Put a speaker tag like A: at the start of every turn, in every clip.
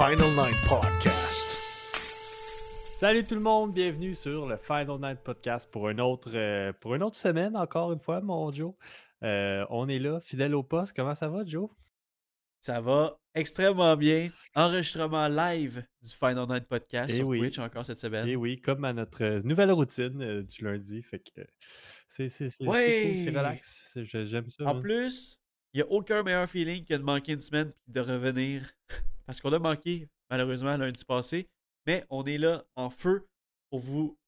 A: Final Nine Podcast.
B: Salut tout le monde, bienvenue sur le Final Night Podcast pour une autre, euh, pour une autre semaine, encore une fois, mon Joe. Euh, on est là, fidèle au poste. Comment ça va, Joe?
C: Ça va extrêmement bien. Enregistrement live du Final Night Podcast
B: Eh
C: sur
B: oui.
C: Twitch encore cette semaine.
B: Et oui, comme à notre euh, nouvelle routine euh, du lundi. Fait que c'est c'est- c'est- c'est
C: Ouais.
B: cool, relax. J'aime ça.
C: En
B: hein.
C: plus, il n'y a aucun meilleur feeling que de manquer une semaine puis de revenir. Parce qu'on a manqué, malheureusement, lundi passé. Mais on est là en feu pour vous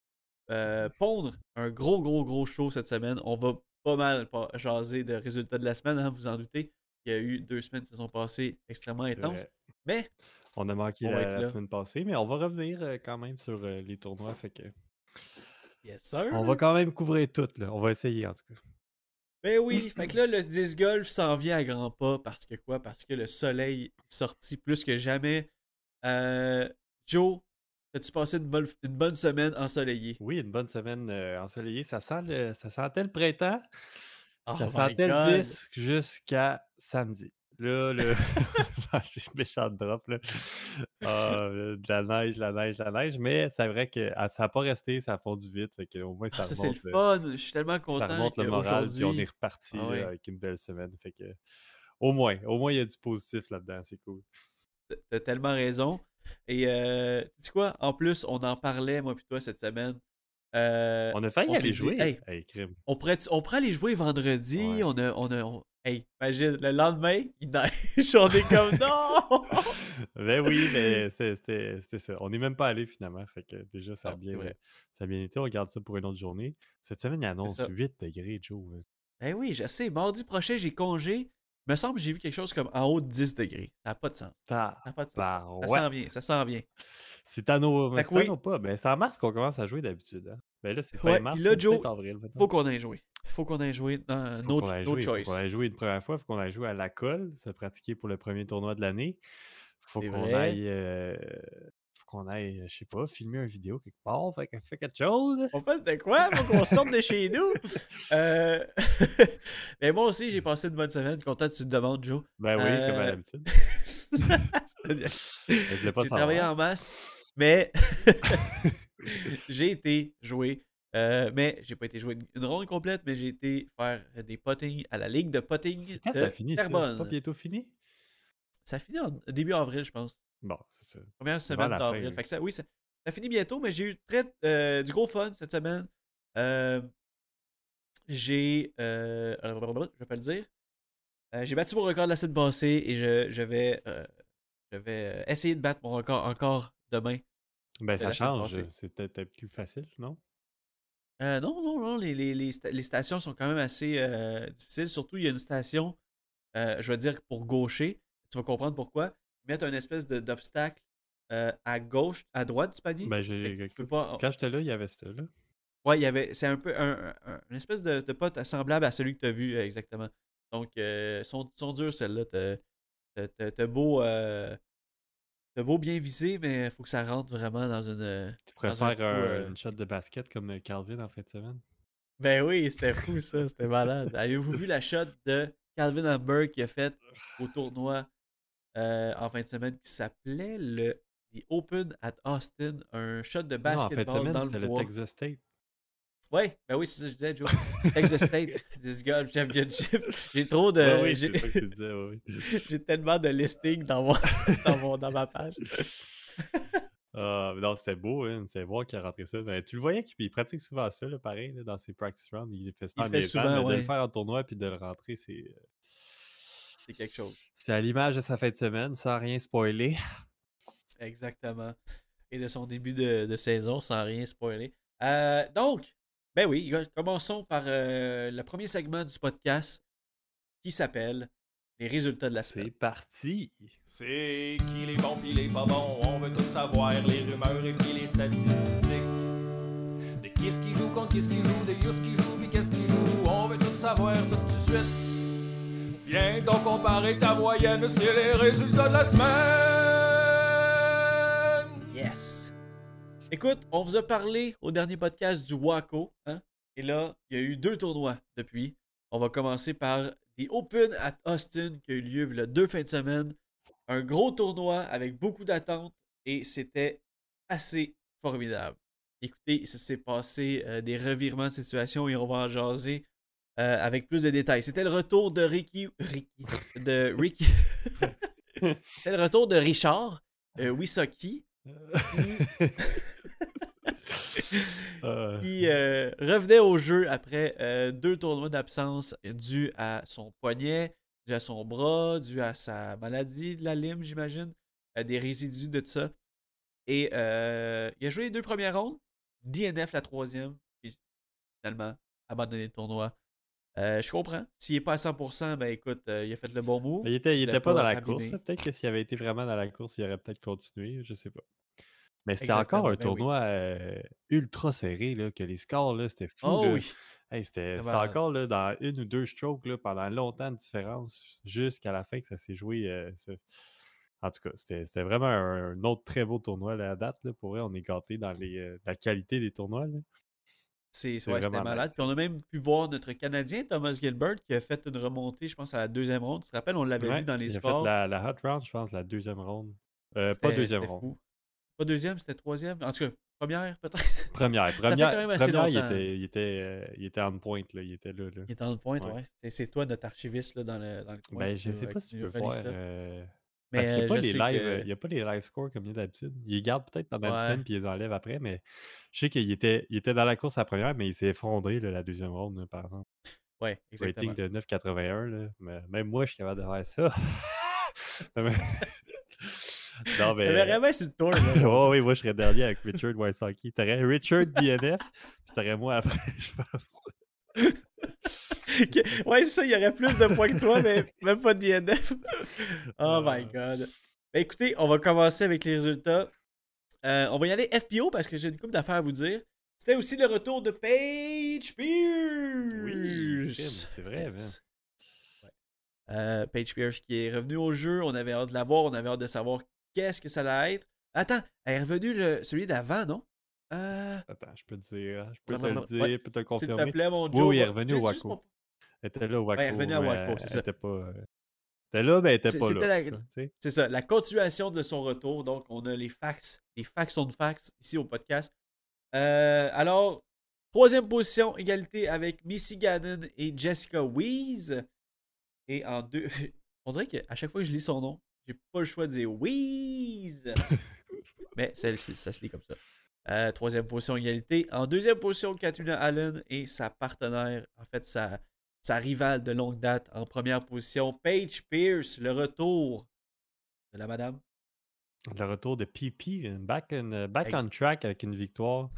C: euh, pondre un gros, gros, gros show cette semaine. On va pas mal jaser de résultats de la semaine, hein, vous en doutez. Il y a eu deux semaines qui se sont passées extrêmement intenses. Mais
B: On a manqué
C: on
B: la, semaine passée, mais on va revenir euh, quand même sur euh, les tournois. Fait que
C: yes, sir.
B: on va quand même couvrir tout. Là. On va essayer en tout cas.
C: Ben oui, fait que là, le disc golf s'en vient à grands pas parce que quoi? Parce que le soleil est sorti plus que jamais. Euh, Joe, as-tu passé une bonne, une bonne semaine ensoleillée?
B: Oui, une bonne semaine euh, ensoleillée. Ça, sent le- ça sentait le printemps.
C: Oh
B: ça sentait le disque jusqu'à samedi. Là, le... j'ai une méchante drop. Là. Ah, euh, de la neige, la neige, la neige. Mais c'est vrai que ah, ça n'a pas resté, ça a fondu vite. Fait au moins, ça
C: Ah, ça, c'est le
B: le,
C: fun. Je suis tellement
B: ça
C: content
B: remonte le moral. Puis on est reparti
C: Ah
B: là, avec une belle semaine. Fait que, au moins, au moins, il y a du positif là-dedans. C'est cool.
C: T'as tellement raison. Et euh, tu sais quoi? En plus, on en parlait, moi puis toi, cette semaine. Euh,
B: On a failli
C: on
B: aller
C: dit,
B: jouer.
C: hey,
B: Hey, crime.
C: on, pourrait, on pourrait aller jouer vendredi.
B: Ouais.
C: On a... On a on- Hey, imagine, le lendemain, il neige. on est comme non!
B: Ben oui, mais c'était ça. On n'est même pas allé finalement. Fait que déjà, ça a, bien, ça a bien été. On regarde ça pour une autre journée. Cette semaine, il annonce
C: ça.
B: 8 degrés, Joe. là.
C: Ben oui, je sais. Mardi prochain, j'ai congé. Me semble que j'ai vu quelque chose comme en haut de 10 degrés. Ça n'a pas de sens. Ça n'a pas de sens.
B: bah,
C: Ça
B: ouais.
C: s'en vient, ça s'en vient.
B: C'est à nos,
C: que
B: c'est à
C: oui.
B: pas? Ben, c'est en mars qu'on commence à jouer d'habitude. Hein? Ben là, c'est pas
C: Ouais,
B: mars,
C: là, Joe,
B: avril. maintenant.
C: Faut qu'on aille jouer. Faut qu'on aille jouer dans
B: Faut
C: no,
B: qu'on aille
C: choice.
B: Faut qu'on aille jouer une première fois. Faut qu'on aille jouer à la colle, se pratiquer pour le premier tournoi de l'année. Faut qu'on aille. euh, qu'on aille, je sais pas, filmer une vidéo quelque part. Fait, fait quelque chose.
C: On fait de quoi? Faut qu'on sorte de chez nous? Euh... Mais moi aussi, j'ai passé une bonne semaine. Content que tu te demandes, Joe.
B: Ben oui, comme à
C: Euh,
B: l'habitude. Pas
C: J'ai travaillé en masse, mais j'ai été jouer. euh, mais j'ai pas été jouer une, ronde complète, mais j'ai été faire des pottings à la ligue de potting
B: C'est Quand
C: de
B: ça finit? C'est pas bientôt fini?
C: Ça finit en début avril, je pense.
B: Bon, c'est ça.
C: Première semaine d'avril. Fait que ça, oui, ça, ça finit bientôt, mais j'ai eu très, euh, du gros fun cette semaine. Euh, j'ai. euh, je vais pas le dire. J'ai battu mon record de la semaine passée et je, je vais, je vais essayer de battre mon record encore demain.
B: Ben, ça change. peut-être plus facile, non?
C: Euh, non, non, non, les, les, les, sta- les stations sont quand même assez euh, difficiles. Surtout, il y a une station, euh, je vais dire pour gaucher. Tu vas comprendre pourquoi. Mettent un espèce d'obstacle euh, à gauche, à droite du panier?
B: Ben, j'ai.
C: pas-
B: Quand j'étais là, il y avait ça, là.
C: Ouais, il y avait. C'est un peu un, un- un- une espèce de, de pote semblable à celui que tu as vu euh, exactement. Donc, euh, sont, sont dures celles-là. T'as- beau. euh, t'as beau bien viser, mais il faut que ça rentre vraiment dans une.
B: Tu
C: trou,
B: un-
C: euh,
B: une shot de basket comme Calvin en fin de semaine?
C: Ben oui, c'était fou ça, c'était malade. Avez-vous vu la shot de Calvin Hamburg qui a fait au tournoi euh, en fin de semaine qui s'appelait le The Open at Austin, un shot de
B: Non, en
C: basketball
B: fait, semaine,
C: dans
B: c'était
C: le.
B: Texas State.
C: Ouais, ben oui, c'est ça que je disais, Joe. Texas State, this guy championship. J'ai trop de.
B: Oui,
C: j'ai-
B: ouais, oui.
C: Tellement de listings dans, mon, dans, mon- dans ma page.
B: Ah, mais non, c'était beau, hein. C'était voir qu'il a rentré ça. Mais tu le voyais qu'il il pratique souvent ça, là, pareil, là, dans ses practice rounds. Il fait ça
C: Il fait souvent,
B: mais de le faire en tournoi puis de le rentrer, c'est.
C: C'est quelque chose.
B: C'est à l'image de sa fin de semaine, sans rien spoiler.
C: Exactement. Et de son début de, de saison, sans rien spoiler. Euh, donc, ben oui, commençons par euh, le premier segment du podcast qui s'appelle Les résultats de la
B: C'est
C: semaine.
B: parti!
D: C'est qui les bons pis les pas bons, on veut tout savoir, les rumeurs et puis les statistiques. De qui ce qui joue contre qui ce qui joue, de yous qui joue pis qu'est-ce qui joue, on veut tout savoir tout de suite. Viens donc comparer ta moyenne, c'est les résultats de la semaine.
C: Yes! Écoute, on vous a parlé au dernier podcast du Waco. Hein? Et là, il y a eu deux tournois depuis. On va commencer par The Open at Austin qui a eu lieu le deux fins de semaine. Un gros tournoi avec beaucoup d'attentes et c'était assez formidable. Écoutez, ça s'est passé euh, des revirements de situation et on va en jaser euh, avec plus de détails. C'était le retour de Ricky. Ricky. De Ricky. C'était le retour de Richard euh, Wisocki
B: Euh,
C: qui euh, revenait au jeu après deux tournois d'absence dû à son poignet, dû à son bras, dû à sa maladie de la lime, j'imagine, à des résidus de tout ça. Et il a joué les deux premières rondes, DNF la troisième, puis finalement abandonné le tournoi. Euh, je comprends. S'il n'est pas à 100%, ben écoute, euh, il a fait le bon move.
B: mais il était, il était pas
C: pas
B: dans la course. là. Peut-être que s'il avait été vraiment dans la course, il aurait peut-être continué. Je sais pas. Mais c'était encore un
C: ben oui.
B: tournoi euh, ultra serré, là, que les scores, c'était fou.
C: Oh
B: là.
C: oui.
B: Hey, c'était encore là, dans une ou deux strokes là, pendant longtemps de différence, jusqu'à la fin que ça s'est joué. En tout cas, c'était vraiment un, un autre très beau tournoi là, à date. Là. Pour vrai, on est gâtés dans les, la qualité des tournois. là.
C: C'est ouais, malade. Puis on a même pu voir notre Canadien Thomas Gilbert qui a fait une remontée, je pense, à la deuxième ronde. Tu te rappelles, on l'avait
B: Ouais,
C: vu dans les
B: il a
C: scores.
B: fait la, la hot round, je pense, la deuxième ronde. Euh, pas deuxième ronde.
C: fou. Pas deuxième, c'était troisième. En tout cas, première peut-être.
B: Première.
C: fait
B: Première,
C: quand même assez
B: première, il,
C: longtemps.
B: était, il, était, euh, il était on point. Là, il était là. là.
C: Il est dans le point,
B: Ouais.
C: ouais. C'est- toi notre archiviste là, dans, le, dans le coin.
B: Ben, je sais pas si tu peux voir.
C: ça.
B: euh, Parce qu'il n'y a, pas les live,
C: que-
B: il y a pas les live scores comme il y a d'habitude. Ils les gardent peut-être pendant une semaine puis ils les enlèvent après, mais je sais qu'il était, il était dans la course à la première, mais il s'est effondré là, la deuxième ronde, là, par exemple.
C: Ouais, exactement.
B: Rating de 9,81. là, mais Même moi, je suis capable de faire ça. non, mais... non, mais...
C: Mais vraiment, c'est le tour.
B: Oh, oui, moi, je serais dernier avec Richard Wysocki. T'aurais Richard DNF, puis t'aurais moi après, je pense.
C: Ouais, c'est ça, il y aurait plus de points que toi, mais même pas de DNF. oh my god. Ben, écoutez, on va commencer avec les résultats. Euh, on va y aller FPO parce que j'ai une couple d'affaires à vous dire. C'était aussi le retour de Paige Pierce.
B: Oui, c'est vrai.
C: Ouais. Euh, Paige Pierce qui est revenue au jeu. On avait hâte de la voir. On avait hâte de savoir qu'est-ce que ça allait être. Attends, elle est revenue le, celui d'avant, non? Euh,
B: Attends, je peux te dire, je peux te le dire,
C: Ouais,
B: je peux te le
C: S'il te
B: confirmer.
C: plaît, mon
B: Oui,
C: Joe.
B: oui, elle est revenue au Waco. Elle était là au Waco.
C: elle revenue à Waco, c'est
B: elle était pas... euh, était là, mais elle était pas là.
C: la-. C'est ça, la continuation de son retour. Donc, on a les facts, les facts on facts ici au podcast. Euh, alors, troisième position, égalité avec Missy Gannon et Jessica Weeze. Et en deux. On dirait qu'à chaque fois que je lis son nom, j'ai pas le choix de dire Weeze. Mais celle-ci, ça se lit comme ça. Euh, troisième position, égalité. En deuxième position, Katrina Allen et sa partenaire, en fait, sa, sa rivale de longue date. En première position, Paige Pierce, le retour de la madame.
B: Le retour de PP, back, in- back on track avec une victoire.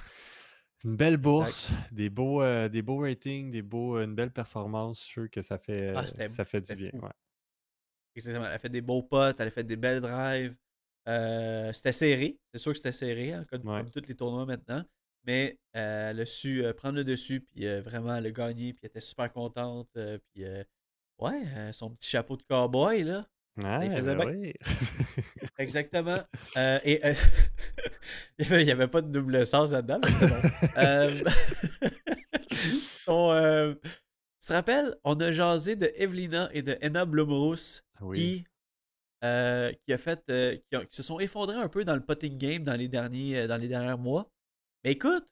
B: Une belle bourse, des beaux, euh, des beaux ratings, des beaux, une belle performance. Je suis sûr que ça fait,
C: Ah,
B: euh, ça fait du bien. ouais.
C: Exactement. Elle a fait des beaux potes, elle a fait des belles drives. Euh, c'était serré. C'est sûr que c'était serré, hein, comme,
B: Ouais.
C: comme tous les tournois maintenant. Mais euh, elle a su euh, prendre le dessus, puis euh, vraiment, elle a gagné, puis elle était super contente. euh, puis, euh, ouais, euh, son petit chapeau de cowboy, là.
B: Ouais,
C: faisait
B: ben oui.
C: Exactement. Euh, et euh, il n'y avait, il pas de double sens là-dedans. Euh, On, euh, tu te rappelles, on a jasé de Evelina et de Enna Blumrous
B: Oui.
C: qui, euh, qui, a fait, euh, qui, ont- qui se sont effondrés un peu dans le putting game dans les derniers, euh, dans les derniers mois. Mais écoute,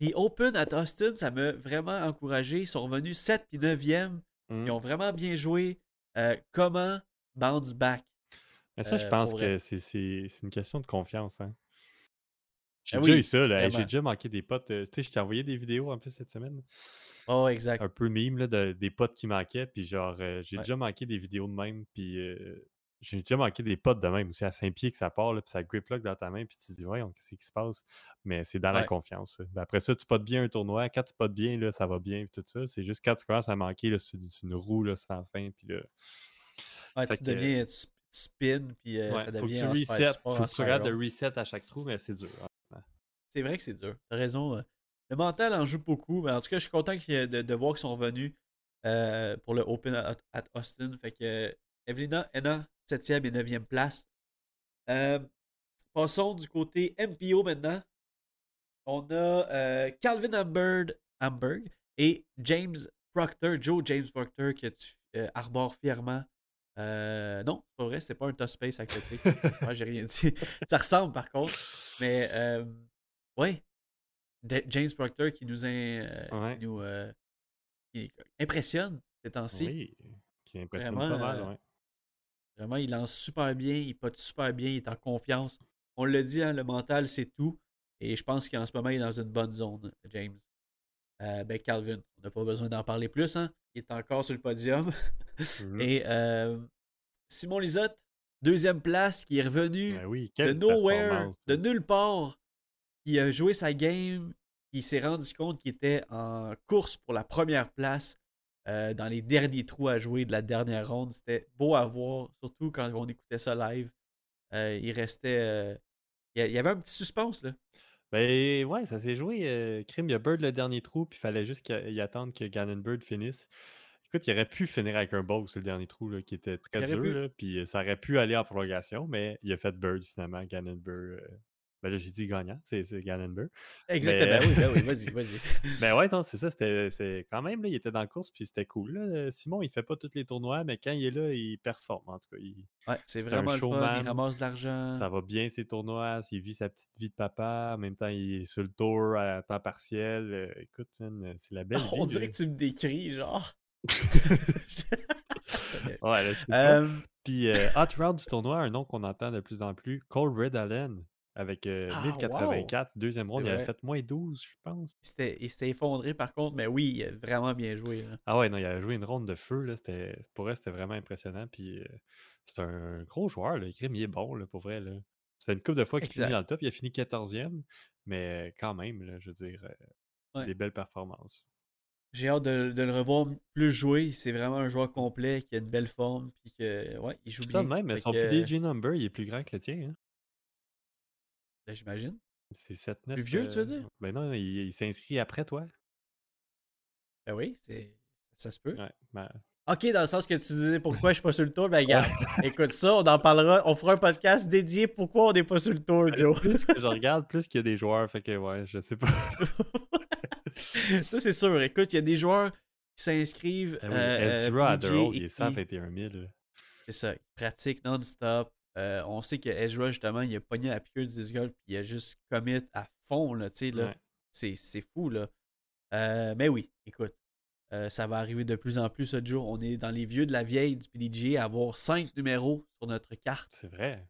C: les Open at Austin, ça m'a vraiment encouragé. Ils sont revenus 7 puis 9e.
B: Mm.
C: Ils ont vraiment bien joué. Euh, comment bounce back?
B: Mais ça, je
C: euh,
B: pense que c'est une question de confiance. Hein. J'ai
C: Ah
B: déjà
C: oui,
B: eu ça. là. J'ai déjà manqué des potes. euh, tu sais, je t'ai envoyé des vidéos en plus cette semaine.
C: Oh, exact.
B: Un peu mime là, de- des potes qui manquaient. Puis genre, euh, j'ai
C: Ouais.
B: déjà manqué des vidéos de même. Puis euh, j'ai déjà manqué des potes de même aussi à 5 pieds que ça part. Là, puis ça grip lock dans ta main. Puis tu te dis, ouais, qu'est-ce qui se passe? Mais c'est dans la confiance. Ben, après ça, tu potes bien un tournoi. Quand tu potes bien, là, ça va bien. Puis tout ça. C'est juste quand tu commences à manquer, là, c'est une roue là, sans fin. Puis là,
C: Ouais, tu
B: que-
C: deviens, tu, tu spins, puis euh,
B: ouais,
C: ça
B: faut que
C: devient
B: tu
C: en spi-
B: reset.
C: tu pars
B: Faut que tu regardes de reset à chaque trou, mais c'est dur. hein.
C: C'est vrai que c'est dur. T'as raison. Le mental en joue beaucoup. Mais en tout cas, je suis content qu'il y ait de, de voir qu'ils sont revenus euh, pour le Open at, at Austin. Fait que Evelina, Enna, 7e et 9e place. Euh, passons du côté MPO maintenant. On a euh, Calvin Hamburg, Hamburg et James Proctor, Joe James Proctor, que tu euh, arbores fièrement. Non, c'est pas vrai, c'était pas un top space accepté. Moi, j'ai rien dit. Ça ressemble par contre. Mais ouais. De- James Proctor qui nous, in-
B: Ouais.
C: qui nous qui impressionne ces temps-ci.
B: Oui, qui impressionne
C: Vraiment,
B: pas mal, ouais.
C: Vraiment, il lance super bien, il pote super bien, il est en confiance. On le dit, hein, le mental, c'est tout. Et je pense qu'en ce moment, il est dans une bonne zone, James. Euh, ben, Calvin, on n'a pas besoin d'en parler plus. Hein? Il est encore sur le podium. Et euh, Simon Lisotte, deuxième place, qui est revenu
B: Ben oui,
C: de nowhere, de nulle part, qui a joué sa game, qui s'est rendu compte qu'il était en course pour la première place euh, dans les derniers trous à jouer de la dernière ronde. C'était beau à voir, surtout quand on écoutait ça live. Euh, il restait. euh, il y avait un petit suspense, là.
B: Ben ouais, ça s'est joué. Crime, il y a Bird le dernier trou, puis il fallait juste qu'il y attende que Gannon Bird finisse. Écoute, il aurait pu finir avec un sur le dernier trou, là, qui était très dur, là, puis ça aurait pu aller en prolongation, mais il a fait Bird finalement, Gannon Bird. Ben là, j'ai dit gagnant, c'est Gannon.
C: Exactement.
B: Mais-
C: Ben oui, ben oui, vas-y, vas-y.
B: Ben ouais, c'est ça, c'était quand même, là, il était dans la course, puis c'était cool. là. Simon, il fait pas tous les tournois, mais quand il est là, il performe, en tout cas. il-
C: Ouais, c'est
B: C'est un
C: vraiment le fun. Il ramasse de l'argent.
B: Ça va bien ses tournois, il vit sa petite vie de papa, en même temps il est sur le tour à temps partiel. euh, écoute, c'est la belle vie.
C: On dirait
B: là.
C: que tu me décris, genre.
B: Ouais, là, je sais pas.
C: Euh,
B: Puis euh, Hot Round du tournoi, un nom qu'on entend de plus en plus, Cole Red Allen, avec euh,
C: Ah,
B: 1084, deuxième round,
C: C'est
B: il avait fait moins 12, je pense.
C: il s'était- s'était effondré par contre, mais oui, il a vraiment bien joué. là.
B: Ah ouais, non, il a joué une ronde de feu, là, pour elle, c'était vraiment impressionnant. Puis euh, c'est un gros joueur, là, il est bon, là, pour vrai. Là. Fait une couple de fois qu'il finit dans le top, il a fini 14e, mais quand même, là, je veux dire, euh,
C: Ouais.
B: des belles performances.
C: J'ai hâte de, de le revoir plus jouer. C'est vraiment un joueur complet qui a une belle forme. Puis que, ouais, il joue bien.
B: de même, mais son PDG number, il est plus grand que le tien. Hein?
C: Ben, J'imagine.
B: C'est 7 9
C: Plus vieux, tu veux dire?
B: Ben non, il, il s'inscrit après toi.
C: Ben oui, c'est ça se peut.
B: Ouais, ben,
C: Ok, dans le sens que tu disais pourquoi je suis pas sur le tour? Ben, regarde, écoute ça, on en parlera. On fera un podcast dédié pourquoi on n'est pas sur le tour, Joe.
B: plus que je regarde, plus qu'il y a des joueurs, fait que ouais, je sais pas.
C: ça, c'est sûr. Écoute, il y a des joueurs qui s'inscrivent.
B: Ah oui,
C: euh,
B: Ezra Road, il est
C: qui-
B: 121 000.
C: C'est ça. Il pratique non-stop. Euh, on sait que Ezra, justement, il a pogné la piqûre du disc golf puis il a juste commit à fond, là, tu sais, là.
B: Ouais.
C: C'est fou, là. Euh, mais oui, écoute, euh, ça va arriver de plus en plus ce jour. On est dans les vieux de la vieille du PDGA à avoir cinq numéros sur notre carte
B: C'est vrai.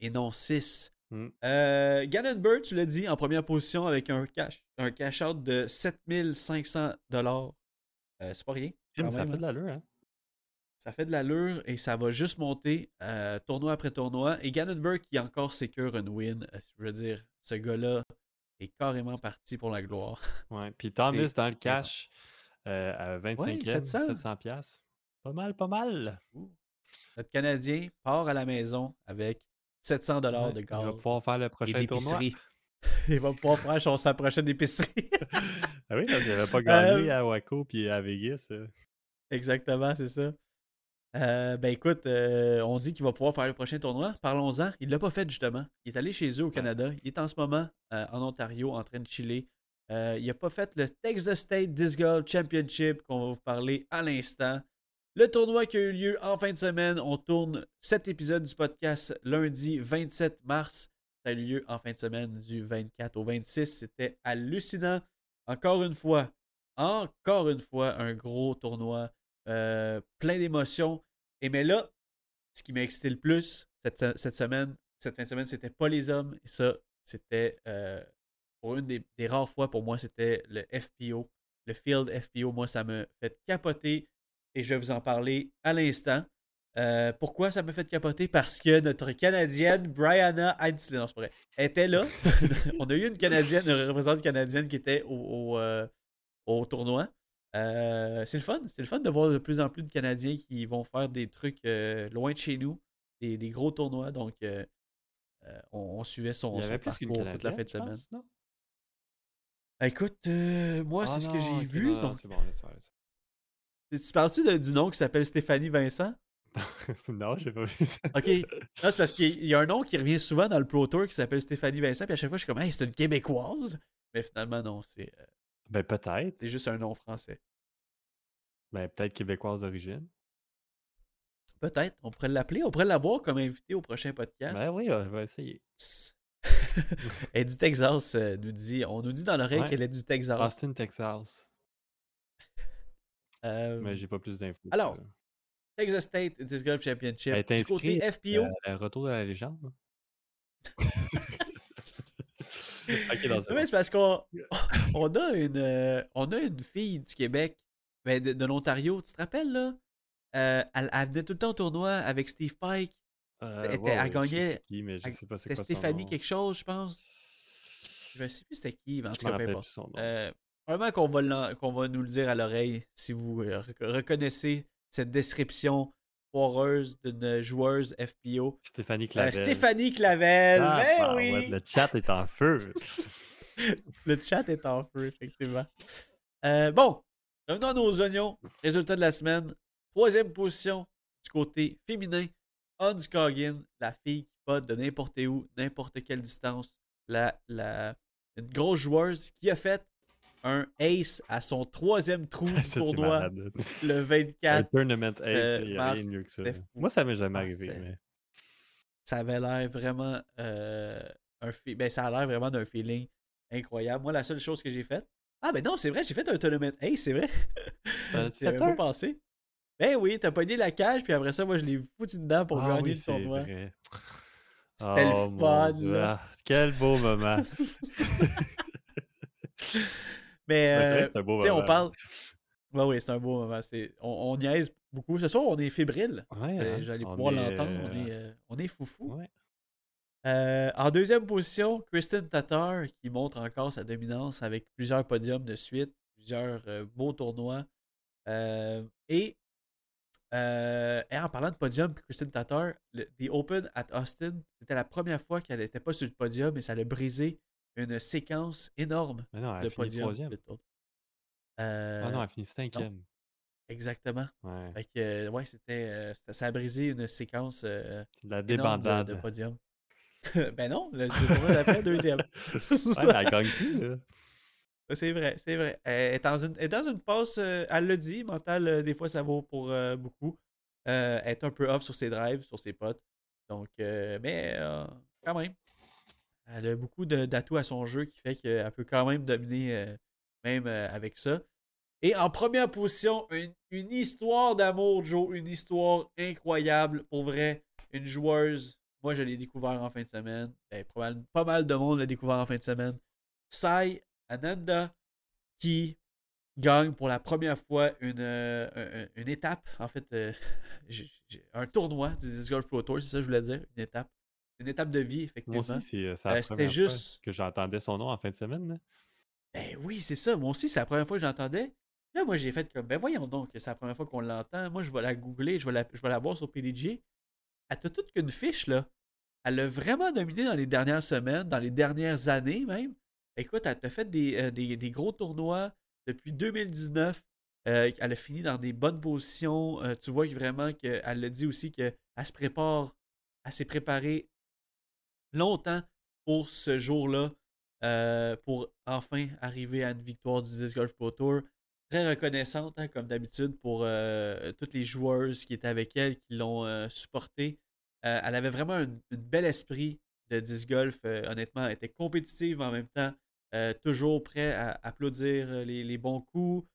C: et non six.
B: Mm.
C: Euh, Gannon Bird, tu l'as dit, en première position avec un cash, un cash out de 7500 dollars. C'est pas rien.
B: Ça
C: même,
B: fait
C: hein.
B: de l'allure, hein?
C: Ça fait de l'allure et ça va juste monter euh, tournoi après tournoi. Et Gannonburg qui encore sécure une win. euh, Je veux dire, ce gars-là est carrément parti pour la gloire.
B: Ouais. Puis Thomas dans le cash euh, à 25e,
C: 700.
B: 700 piastres. Pas mal, pas mal.
C: Notre Canadien part à la maison avec 700 dollars
B: Ouais,
C: de
B: Il va
C: gaz
B: pouvoir faire le prochain tournoi.
C: Il va pouvoir faire son- sa prochaine épicerie.
B: Ah oui, parce qu'il n'avait pas
C: Euh,
B: gagné à Waco puis à Vegas.
C: Exactement, c'est ça. Euh, ben écoute, euh, on dit qu'il va pouvoir faire le prochain tournoi. Parlons-en. Il l'a pas fait justement. Il est allé chez eux au Canada. Il est en ce moment euh, en Ontario en train de chiller. Il n'a pas fait le Texas State Disc Golf Championship qu'on va vous parler à l'instant. Le tournoi qui a eu lieu en fin de semaine, on tourne cet épisode du podcast lundi 27 mars. Ça a eu lieu en fin de semaine du 24 au 26. C'était hallucinant. Encore une fois, encore une fois, un gros tournoi, euh, plein d'émotions. Et mais là, ce qui m'a excité le plus cette, cette semaine, cette fin de semaine, c'était pas les hommes. Et ça, c'était euh, pour une des, des rares fois pour moi, c'était le FPO. Le Field FPO, moi, ça me fait capoter. Et je vais vous en parler à l'instant. Euh, pourquoi ça me fait capoter? Parce que notre Canadienne, Brianna non, vrai, était là. On a eu une Canadienne, une représentante canadienne qui était au, au, euh, au tournoi. Euh, c'est le fun. C'est le fun de voir de plus en plus de Canadiens qui vont faire des trucs euh, loin de chez nous, des, des gros tournois. Donc, euh, on, on suivait son,
B: Il y avait
C: parcours toute la fin de semaine.
B: pense, non?
C: Écoute, moi,
B: Ah
C: c'est ce que j'ai vu.
B: non, non,
C: donc-
B: c'est bon, laisse faire, laisse
C: tu parles-tu du nom qui s'appelle Stéphanie Vincent?
B: non, j'ai pas vu ça.
C: Ok. Non, c'est parce qu'il y a un nom qui revient souvent dans le Pro Tour qui s'appelle Stéphanie Vincent. Puis à chaque fois, je suis comme, hey, c'est une Québécoise? Mais finalement, non, c'est
B: Ben peut-être.
C: c'est juste un nom français.
B: Ben peut-être québécoise d'origine.
C: Peut-être. On pourrait l'appeler. On pourrait l'avoir comme invité au prochain podcast.
B: Ben oui, on va essayer.
C: Elle est du Texas, euh, nous dit. On nous dit dans l'oreille
B: Ouais.
C: qu'elle est du Texas.
B: Austin, Texas.
C: Euh,
B: Mais j'ai pas plus d'infos.
C: alors. Texas State Disc Golf Championship.
B: Elle est
C: Du côté
B: inscrite,
C: FPO.
B: Euh, retour de la légende. ok, dans
C: Ouais, c'est parce qu'on on a une euh, on a une fille du Québec, ben, de, de l'Ontario, tu te rappelles là? Euh, elle, elle venait tout le temps au tournoi avec Steve Pike.
B: Euh,
C: elle gagnait-
B: mais
C: C'était Stéphanie quelque chose, je pense. Je sais plus c'était qui, mais en
B: Je
C: tout
B: me
C: cas, peu
B: rappelle
C: importe.
B: plus son nom.
C: Euh, probablement qu'on va, l'en- qu'on va nous le dire à l'oreille si vous rec- reconnaissez cette description foireuse d'une joueuse FPO.
B: Stéphanie
C: Euh,
B: Clavel.
C: Stéphanie Clavel,
B: Ah,
C: ben
B: bah,
C: oui!
B: ouais, le chat est en feu.
C: Le chat est en feu, effectivement. Euh, bon, revenons à nos oignons. Résultat de la semaine. Troisième position du côté féminin. Hans Coggin, la fille qui pote de n'importe où, n'importe quelle distance. La, la, une grosse joueuse qui a fait un ace à son troisième trou du tournoi le
B: Un
C: 24.
B: tournament ace,
C: euh,
B: il n'y a rien de mieux que ça. Moi, ça m'est jamais arrivé. Mais...
C: Ça avait l'air vraiment euh, un fi- ben, ça a l'air vraiment d'un feeling incroyable. Moi, la seule chose que j'ai faite. Ah, ben non, c'est vrai, j'ai fait un tournament ace, c'est vrai. Avais
B: fait
C: pas
B: un?
C: pensé. Ben oui, t'as pogné la cage, puis après ça, moi, je l'ai foutu dedans pour
B: Ah
C: gagner
B: oui,
C: le tournoi. C'était
B: Oh,
C: le fun, là.
B: Ah, quel beau moment.
C: Mais,
B: Ouais, c'est
C: euh,
B: que c'est un beau
C: tu sais, on
B: moment.
C: parle. Ben oui, c'est un beau moment. C'est... On, on niaise beaucoup. Ce soir, on est fébrile.
B: Ouais,
C: Euh,
B: hein,
C: J'allais pouvoir
B: est,
C: l'entendre. On
B: euh,
C: est, euh, on est foufou.
B: ouais.
C: Euh, en deuxième position, Kristen Tatar qui montre encore sa dominance avec plusieurs podiums de suite, plusieurs euh, beaux tournois. Euh, et, et en parlant de podium, Kristen Tatar, le, The Open at Austin, c'était la première fois qu'elle n'était pas sur le podium et ça a brisé une séquence énorme
B: Mais non, elle
C: de podium.
B: troisième.
C: de. Euh,
B: Ah non, elle a fini cinquième.
C: Exactement.
B: Ouais.
C: Fait que, euh, ouais, c'était, euh, c'était- ça a brisé une séquence euh,
B: La
C: de,
B: débandade.
C: de podium. ben non, le, tournoi d'après, deuxième.
B: ouais, elle gagne plus.
C: C'est vrai, c'est vrai. Elle est dans une, elle est dans une passe, euh, elle le dit, mentale, euh, des fois ça vaut pour euh, beaucoup. Euh, elle est un peu off sur ses drives, sur ses potes. Donc, euh, mais euh, quand même, elle a beaucoup d'atouts à son jeu qui fait qu'elle peut quand même dominer, euh, même euh, avec ça. Et en première position, une, histoire d'amour, Joe, une histoire incroyable. Pour vrai, une joueuse. Moi, je l'ai découvert en fin de semaine. Ben, pas, mal, de monde l'a découvert en fin de semaine. Sai Ananda, qui gagne pour la première fois une, euh, un- un- une étape, en fait, un tournoi du Disc Golf Pro Tour, c'est ça que je voulais dire, une étape. Une étape de vie,
B: Moi
C: effectivement.
B: aussi, c'est euh, la
C: Euh,
B: première
C: juste-
B: fois que j'entendais son nom en fin de semaine. là.
C: Ben oui, c'est ça. Moi aussi, c'est la première fois que j'entendais. Là, moi, j'ai fait comme, ben voyons donc, c'est la première fois qu'on l'entend. Moi, je vais la googler, je vais la, je vais la voir sur PDG. Elle a toute qu'une fiche, là. Elle a vraiment dominé dans les dernières semaines, dans les dernières années même. Écoute, elle a fait des, euh, des, des gros tournois depuis 2019. Euh, elle a fini dans des bonnes positions. Euh, tu vois vraiment qu'elle l'a dit aussi qu'elle se prépare, elle s'est préparée longtemps pour ce jour-là. euh, pour enfin arriver à une victoire du Disc Golf Pro Tour. Très reconnaissante, hein, comme d'habitude, pour euh, toutes les joueuses qui étaient avec elle, qui l'ont euh, supportée. Elle avait vraiment un, bel esprit de disc golf. honnêtement, elle était compétitive en même temps. toujours prêt à applaudir les, les bons coups.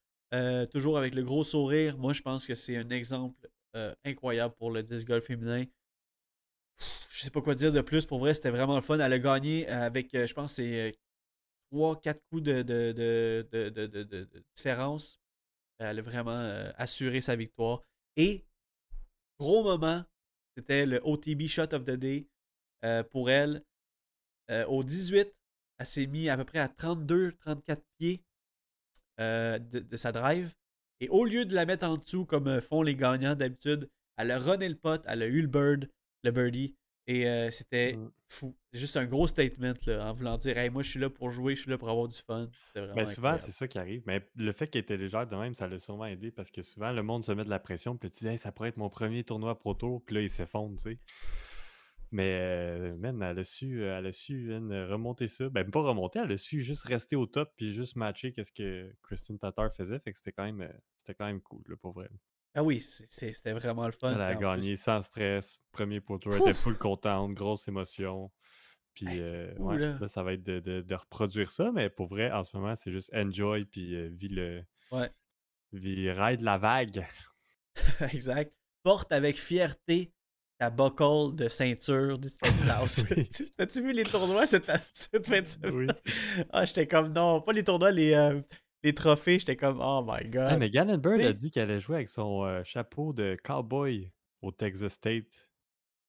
C: toujours avec le gros sourire. Moi, je pense que c'est un exemple incroyable pour le disc golf féminin. Je sais pas quoi dire de plus. Pour vrai, c'était vraiment le fun. Elle a gagné euh, avec, euh, je pense, c'est 3-4 coups de, de, de, de, différence. Elle a vraiment euh, assuré sa victoire. Et, gros moment, c'était le OTB Shot of the Day euh, pour elle. Euh, au 18, elle s'est mise à peu près à 32-34 pieds euh, de, de sa drive. Et au lieu de la mettre en dessous comme euh, font les gagnants d'habitude, elle a runné le pot, elle a eu le bird, le birdie. Et euh, c'était
B: Mm.
C: fou. Juste un gros statement là, en voulant dire Hey, moi je suis là pour jouer, je suis là pour avoir du fun. C'était vraiment
B: Ben souvent, c'est ça qui arrive. Mais le fait qu'elle était légère de même, ça l'a sûrement aidé parce que souvent, le monde se met de la pression. Puis tu dis, Hey, ça pourrait être mon premier tournoi Pro Tour. Puis là, il s'effondre, tu sais. Mais, euh, man, elle a su, elle a su man, remonter ça. Ben, pas remonter, elle a su juste rester au top puis juste matcher qu'est-ce que Christine Tatar faisait. Fait que c'était quand même, euh, c'était quand même cool, là, pour vrai.
C: Ah oui, c'était vraiment le fun.
B: Elle a
C: plus,
B: gagné sans stress. Premier Tour, elle était full contente, grosse émotion. Puis
C: Hey,
B: euh,
C: fou,
B: ouais,
C: là.
B: là, ça va être de, de- de reproduire ça, mais pour vrai, en ce moment, c'est juste enjoy puis euh, vis le.
C: Ouais.
B: Vis ride la vague.
C: exact. Porte avec fierté ta buckle de ceinture du.
B: Oui.
C: T'as-tu vu les tournois cette, cette fin de semaine?
B: Oui.
C: Ah, j'étais comme non, pas les tournois, les, euh, les trophées. J'étais comme oh my god.
B: Ah, mais Gannon Bird a dit qu'elle allait jouer avec son euh, chapeau de cowboy au Texas State.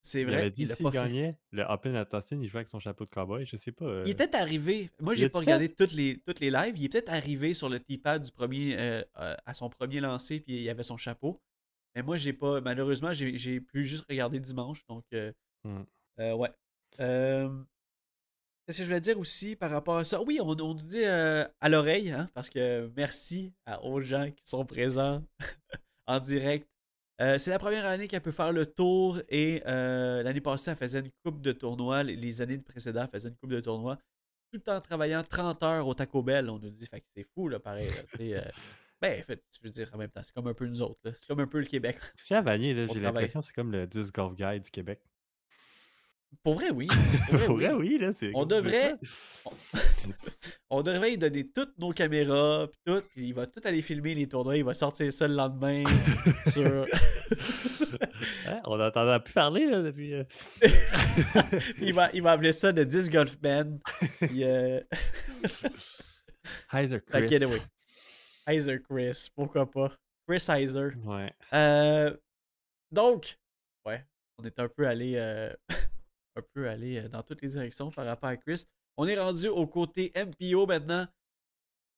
C: c'est
B: Il
C: vrai,
B: avait dit
C: il a
B: s'il
C: fait.
B: gagnait le Open at Austin, il jouait avec son chapeau de cowboy. Je sais pas. euh,
C: Il est peut-être arrivé. Moi,
B: Il
C: j'ai pas
B: fait?
C: regardé toutes les, toutes les lives. Il est peut-être arrivé sur le T-pad du premier, euh, euh, à son premier lancer, puis il avait son chapeau. Mais moi, j'ai pas. Malheureusement, j'ai pu juste regarder dimanche. Donc, euh, euh, ouais. Qu'est-ce que je voulais dire aussi par rapport à ça? Oui, on, on nous dit euh, à l'oreille, hein, parce que merci à, aux gens qui sont présents en direct. Euh, c'est la première année qu'elle peut faire le tour et euh, l'année passée, elle faisait une coupe de tournois. Les, les années précédentes, elle faisait une coupe de tournois tout en travaillant 30 heures au Taco Bell. On nous dit, fait que c'est fou, là, pareil. là, ben, en fait, je veux dire, en même temps, c'est comme un peu nous autres. là. C'est comme un peu le Québec.
B: Christian Vanier, là,
C: On
B: j'ai l'impression que c'est comme le disc golf guy du Québec.
C: Pour vrai, oui. Pour vrai,
B: Pour
C: oui.
B: vrai, oui, là, c'est.
C: On devrait, on, devrait lui donner toutes nos caméras, puis tout, puis il va tout aller filmer les tournois, il va sortir ça le lendemain sur...
B: Hein, On n'entendait plus parler là, depuis. euh,
C: il, va, il va appeler ça le Disc Golf Band. Puis, euh,
B: Heiser Chris.
C: que anyway. Heiser Chris, pourquoi pas? Chris Heiser.
B: Ouais.
C: Euh, donc, ouais, on est un peu allé, euh, un peu allé euh, dans toutes les directions par rapport à Chris. On est rendu au côté MPO maintenant.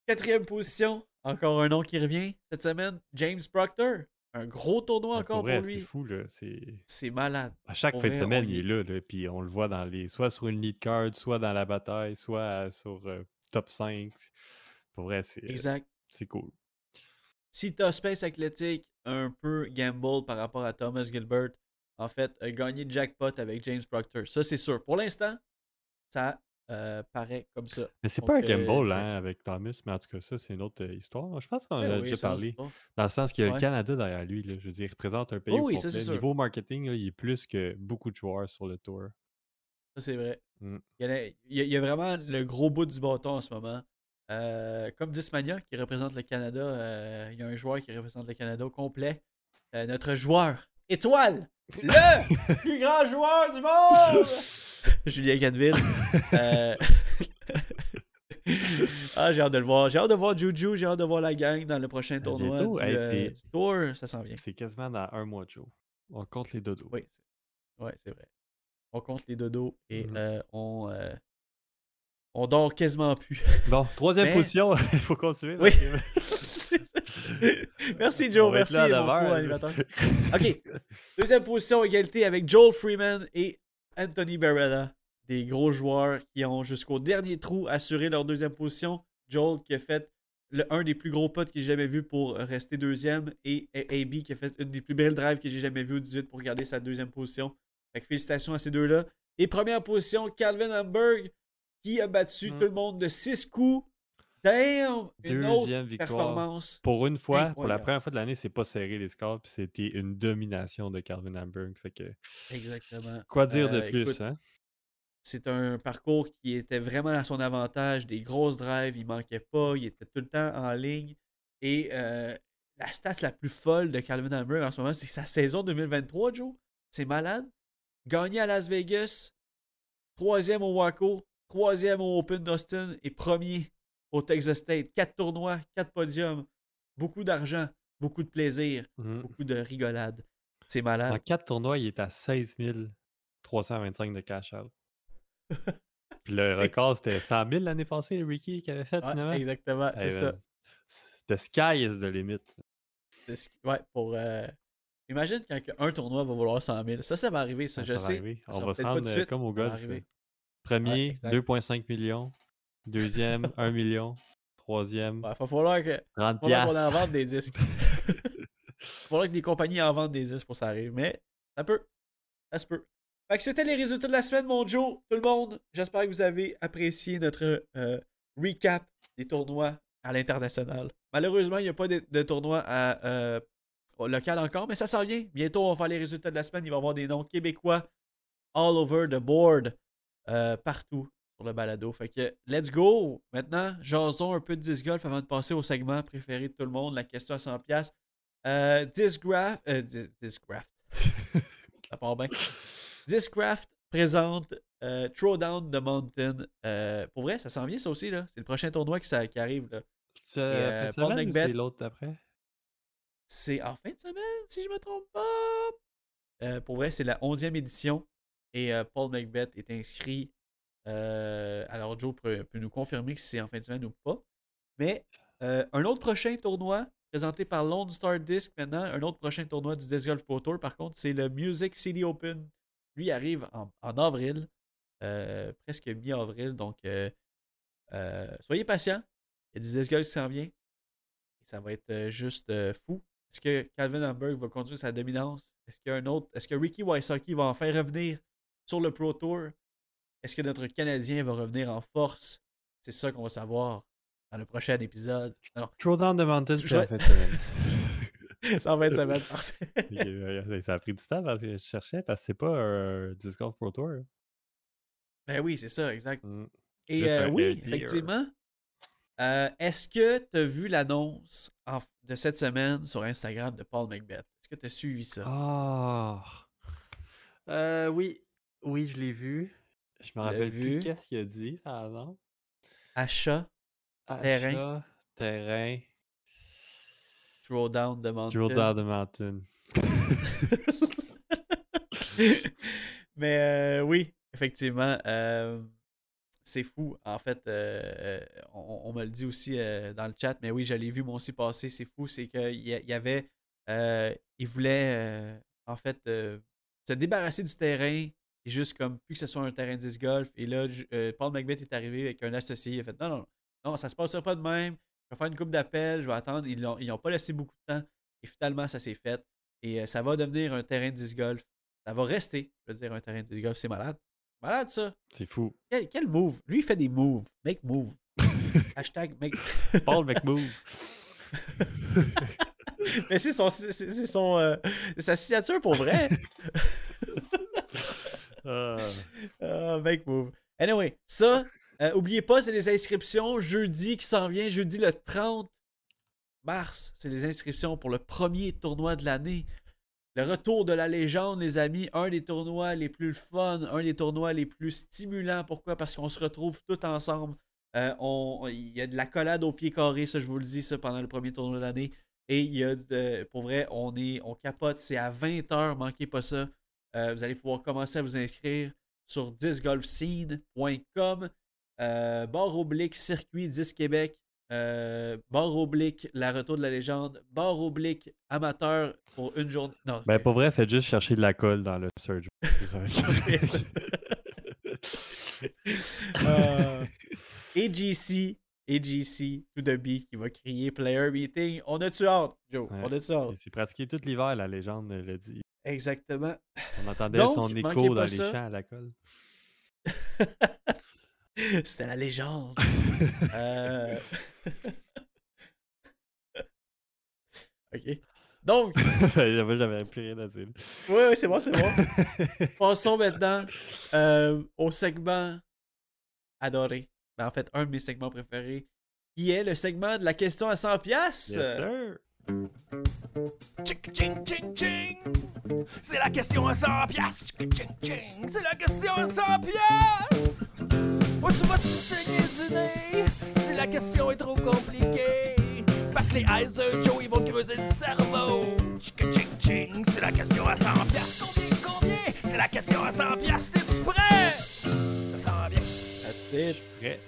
C: Quatrième position, encore un nom qui revient cette semaine, James Proctor. Un gros tournoi
B: Mais
C: encore
B: pour vrai,
C: pour
B: c'est
C: lui.
B: fou, là. C'est.
C: C'est malade.
B: À chaque fin de semaine,
C: on
B: il est là, là, puis on le voit dans les. soit sur une lead card, soit dans la bataille, soit euh, sur euh, top 5. Pour vrai, c'est
C: Exact.
B: c'est cool.
C: Si t'as Space Athletic un peu gamble par rapport à Thomas Gilbert, en fait, a gagné le jackpot avec James Proctor. Ça, c'est sûr. Pour l'instant, ça euh, paraît comme ça.
B: Mais c'est pas un
C: euh,
B: gamble
C: je-
B: hein, avec Thomas, mais en tout cas, ça, c'est une autre euh, histoire. Je pense qu'on en
C: Ouais,
B: a
C: oui,
B: déjà parlé. Dans le sens qu'il y a
C: Ouais.
B: le Canada derrière lui. Là. Je veux dire, il représente un pays
C: Oh
B: au
C: oui, ça, sûr.
B: Niveau marketing, là, il est plus que beaucoup de joueurs sur le tour.
C: Ça, c'est vrai.
B: Mm.
C: Il, y en a, il y vraiment le gros bout du bâton en ce moment. Euh, comme Dismania qui représente le Canada, euh, il y a un joueur qui représente le Canada au complet. Euh, notre joueur, étoile, le plus grand joueur du monde, Julien Canville. Euh, ah, j'ai hâte de le voir. J'ai hâte de voir Juju, j'ai hâte de voir la gang dans le prochain tournoi
B: bientôt,
C: du,
B: hey,
C: euh,
B: c'est-
C: du tour. Ça s'en vient.
B: C'est quasiment dans un mois de show. On compte les dodos.
C: Oui, c'est ouais, c'est vrai. On compte les dodos et
B: Mhm.
C: euh, on, euh, on dort quasiment plus.
B: Bon, troisième
C: Mais-
B: position, il faut continuer.
C: Oui.
B: que-
C: merci Joe, merci co-animateur.
B: là.
C: Ok, deuxième position, égalité avec Joel Freeman et Anthony Barella. Des gros joueurs qui ont jusqu'au dernier trou assuré leur deuxième position. Joel qui a fait le, un des plus gros potes que j'ai jamais vu pour rester deuxième et AB qui a fait une des plus belles drives que j'ai jamais vu au 18 pour garder sa deuxième position. Fait que félicitations à ces deux-là. Et première position, Calvin Hamburg qui a battu
B: Mm.
C: tout le monde de 6 coups. Damn! Une autre
B: Deuxième victoire.
C: performance.
B: Pour une fois, pour la première fois de l'année, c'est pas serré les scores, puis c'était une domination de Calvin Hamburg. Fait que,
C: Exactement.
B: quoi dire de
C: Euh,
B: plus,
C: écoute,
B: hein?
C: C'est un parcours qui était vraiment à son avantage, des grosses drives, il manquait pas, il était tout le temps en ligne. Et euh, la stat la plus folle de Calvin Hamburg en ce moment, c'est sa saison 2023, Joe. C'est malade. Gagné à Las Vegas, troisième au Waco, troisième au Open d'Austin et premier au Texas State. Quatre tournois, quatre podiums, beaucoup d'argent, beaucoup de plaisir,
B: Mhm.
C: beaucoup de rigolade. C'est
B: En
C: malade.
B: quatre tournois, il est à 16 325 de cash out. Puis le record, c'était 100 000 l'année passée, le Ricky qui avait fait,
C: Ouais,
B: finalement.
C: exactement, c'est ça.
B: The sky is the limit.
C: Ouais, pour. euh, Imagine quand un tournoi va vouloir 100 000. Ça, ça va arriver, ça,
B: Ah,
C: je
B: va
C: sais.
B: arriver.
C: Ça
B: On va se rendre euh, comme au
C: ça va
B: golf. Premier,
C: exact.
B: 2,5 millions. Deuxième, 1 million. Troisième,
C: Il va falloir que.
B: 30
C: Faudra qu'on en vende des disques. faudra que des compagnies en vendent des disques pour que ça arrive. Mais ça peut. Ça se peut. Fait que c'était les résultats de la semaine, mon Joe. Tout le monde, j'espère que vous avez apprécié notre euh, recap des tournois à l'international. Malheureusement, il n'y a pas de, de tournoi à, euh, local encore, mais ça s'en vient. Bientôt, on va faire les résultats de la semaine. Il va y avoir des noms québécois all over the board, euh, partout sur le balado. Fait que, let's go! Maintenant, jason un peu de disc golf avant de passer au segment préféré de tout le monde, la question à 100$. Euh, Discraft. Euh, Dis- Discraft. ça part bien. Discraft présente euh, Throwdown the Mountain. Euh, pour vrai, ça s'en vient, ça aussi. là. C'est le prochain tournoi qui, ça- qui arrive. là.
B: Tu
C: Et,
B: euh, c'est l'autre d'après?
C: C'est en fin de semaine, si je me trompe pas. Pour vrai, c'est la 11e édition. Et Paul Macbeth est inscrit. Euh, alors, Joe peut, nous confirmer que c'est en fin de semaine ou pas. Mais euh, un autre prochain tournoi présenté par Lone Star Disc maintenant, un autre prochain tournoi du Disc Golf Pro Tour, par contre, c'est le Music City Open. Lui arrive en, avril, euh, presque mi-avril. Donc, soyez patients. Il y a du Disc Golf qui s'en vient. Et ça va être juste fou. Est-ce que Calvin Hamburg va continuer sa dominance? Est-ce qu'il y a un autre? Est-ce que Ricky Wysocki va enfin revenir sur le Pro Tour? Est-ce que notre Canadien va revenir en force? C'est ça qu'on va savoir dans le prochain épisode. Alors,
B: Throwdown the Mountain, c'est en fin de semaine.
C: ça va être semaine, parfait.
B: Euh, ça a pris du temps parce que je cherchais, parce que c'est pas un Disc Golf Pro Tour.
C: Ben oui, c'est ça, exact.
B: Mm.
C: Et euh, oui,
B: idea.
C: effectivement. Euh, Est-ce que tu as vu l'annonce de cette semaine sur Instagram de Paul Macbeth? Est-ce que tu as suivi ça?
B: Ah! Euh, oui, oui, je l'ai vu. Je me rappelle
C: vu?
B: plus qu'est-ce qu'il a dit, par exemple.
C: Achat, Terrain.
B: Achat, terrain,
C: Throwdown de Mountain.
B: Throwdown the Mountain.
C: Mais euh, oui, effectivement, euh, c'est fou. En fait, euh, on, on me le dit aussi dans le chat, mais oui, je l'ai vu moi aussi passer. C'est fou, c'est qu'il y, y avait. il voulait, en fait, se débarrasser du terrain et juste comme plus que ce soit un terrain de disc golf. Et là, euh, Paul Macbeth est arrivé avec un associé. Il a fait non, non, non, ça se passera pas de même. Je vais faire une coupe d'appel, je vais attendre. Ils n'ont pas laissé beaucoup de temps. Et finalement, ça s'est fait. Et euh, ça va devenir un terrain de disc golf. Ça va rester, je veux dire, un terrain de disc golf. C'est malade. Malade, ça.
B: C'est fou.
C: Quel, quel move. Lui, il fait des moves. Make move. Hashtag make.
B: Paul McMove.
C: Mais c'est son, c'est, son, euh, c'est sa signature pour vrai.
B: Ah.
C: Ah, make move. Anyway, ça, euh, oubliez pas, c'est les inscriptions jeudi qui s'en vient, jeudi le 30 mars. C'est les inscriptions pour le premier tournoi de l'année. Le retour de la légende, les amis. Un des tournois les plus fun, un des tournois les plus stimulants. Pourquoi? Parce qu'on se retrouve tous ensemble. Euh, Il y a de la collade au pied carré, ça je vous le dis, ça pendant le premier tournoi de l'année. Et il y a de, pour vrai, on est, on capote, c'est à 20h, manquez pas ça. Euh, vous allez pouvoir commencer à vous inscrire sur discgolfscene.com, euh, barre oblique circuit 10 Québec, euh, barre oblique la retour de la légende, barre oblique amateur pour une journée. Non,
B: Ben, pour vrai, faites juste chercher de la colle dans le search.
C: Euh, AGC, AGC, to the B qui va crier player meeting. On a-tu hâte, Joe?
B: Ouais.
C: On a-tu hâte?
B: C'est pratiqué tout l'hiver, la légende l'a dit.
C: Exactement.
B: On entendait
C: Donc,
B: son écho dans les
C: ça.
B: champs à la colle.
C: C'était la légende. Euh, ok. Donc,
B: J'avais j'avais plus rien à dire.
C: ouais, ouais, c'est bon, c'est bon. Passons maintenant euh, au segment adoré. Ben, en fait, un de mes segments préférés, qui est le segment de la question à 100 pièces.
B: Yes, sir.
D: Tchic, ching, ching, ching. C'est la question à 100 piastres. C'est la question à 100 piastres. Où tu vas-tu saigner du nez? Si la question est trop compliquée? Parce que les eyes de Joe, ils vont creuser le cerveau. C'est la question à 100 piastres. Combien, combien? C'est la question à 100 piastres. T'es-tu prêt? Ça sent bien.
C: That's it.
B: Prêt?